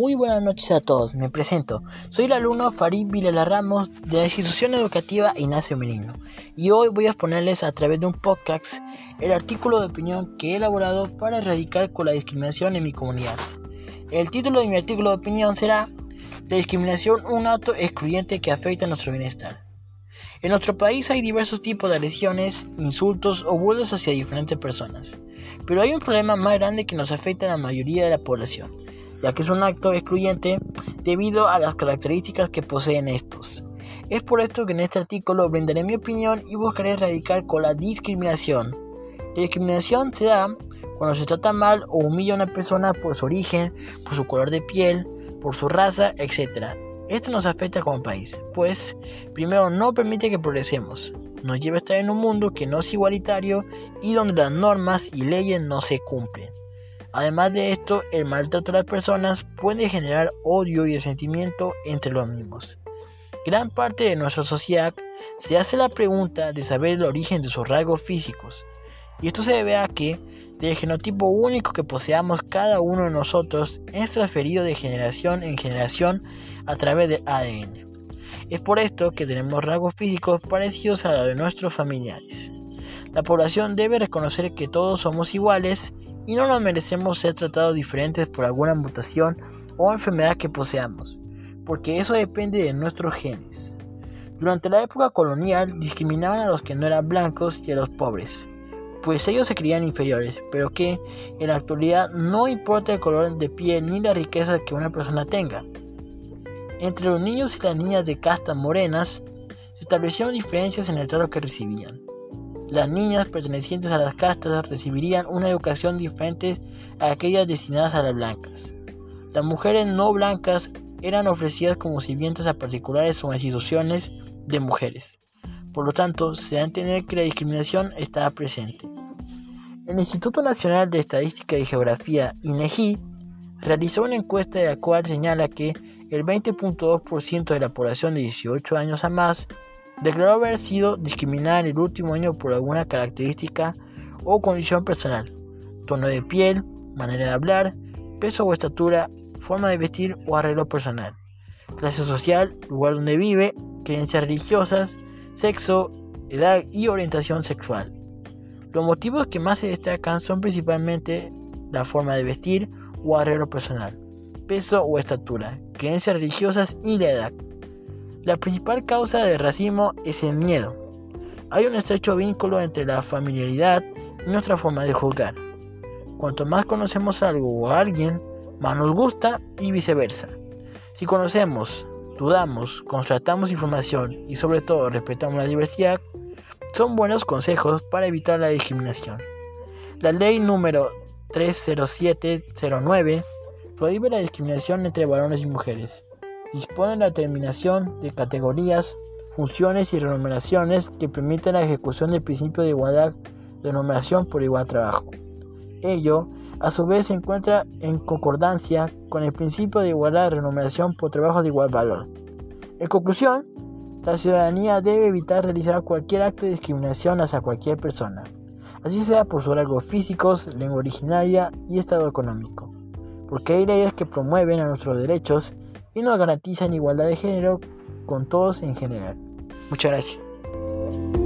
Muy buenas noches a todos, me presento. Soy el alumno Farid Vilela Ramos de la institución educativa Ignacio Merino y hoy voy a exponerles a través de un podcast el artículo de opinión que he elaborado para erradicar con la discriminación en mi comunidad. El título de mi artículo de opinión será De discriminación, un acto excluyente que afecta a nuestro bienestar. En nuestro país hay diversos tipos de agresiones, insultos o burlas hacia diferentes personas, pero hay un problema más grande que nos afecta a la mayoría de la población ya que es un acto excluyente debido a las características que poseen estos. Es por esto que en este artículo brindaré mi opinión y buscaré erradicar con la discriminación. La discriminación se da cuando se trata mal o humilla a una persona por su origen, por su color de piel, por su raza, etc. Esto nos afecta como país, pues primero no permite que progresemos, nos lleva a estar en un mundo que no es igualitario y donde las normas y leyes no se cumplen. Además de esto, el maltrato a las personas puede generar odio y resentimiento entre los mismos. Gran parte de nuestra sociedad se hace la pregunta de saber el origen de sus rasgos físicos, y esto se debe a que del genotipo único que poseamos cada uno de nosotros es transferido de generación en generación a través del ADN. Es por esto que tenemos rasgos físicos parecidos a los de nuestros familiares. La población debe reconocer que todos somos iguales y no nos merecemos ser tratados diferentes por alguna mutación o enfermedad que poseamos, porque eso depende de nuestros genes. Durante la época colonial discriminaban a los que no eran blancos y a los pobres, pues ellos se creían inferiores, pero que en la actualidad no importa el color de piel ni la riqueza que una persona tenga. Entre los niños y las niñas de castas morenas se establecieron diferencias en el trato que recibían. Las niñas pertenecientes a las castas recibirían una educación diferente a aquellas destinadas a las blancas. Las mujeres no blancas eran ofrecidas como sirvientas a particulares o instituciones de mujeres. Por lo tanto, se da a entender que la discriminación estaba presente. El Instituto Nacional de Estadística y Geografía, INEGI, realizó una encuesta de la cual señala que el 20.2% de la población de 18 años a más declaró haber sido discriminada en el último año por alguna característica o condición personal, tono de piel, manera de hablar, peso o estatura, forma de vestir o arreglo personal, clase social, lugar donde vive, creencias religiosas, sexo, edad y orientación sexual. Los motivos que más se destacan son principalmente la forma de vestir o arreglo personal, peso o estatura, creencias religiosas y la edad. La principal causa del racismo es el miedo. Hay un estrecho vínculo entre la familiaridad y nuestra forma de juzgar. Cuanto más conocemos algo o a alguien, más nos gusta y viceversa. Si conocemos, dudamos, contratamos información y sobre todo respetamos la diversidad, son buenos consejos para evitar la discriminación. La ley número 30709 prohíbe la discriminación entre varones y mujeres dispone la determinación de categorías, funciones y remuneraciones que permiten la ejecución del principio de igualdad de remuneración por igual trabajo. Ello, a su vez, se encuentra en concordancia con el principio de igualdad de remuneración por trabajo de igual valor. En conclusión, la ciudadanía debe evitar realizar cualquier acto de discriminación hacia cualquier persona, así sea por sus rasgos físicos, lengua originaria y estado económico, porque hay leyes que promueven a nuestros derechos y nos garantizan igualdad de género con todos en general. Muchas gracias.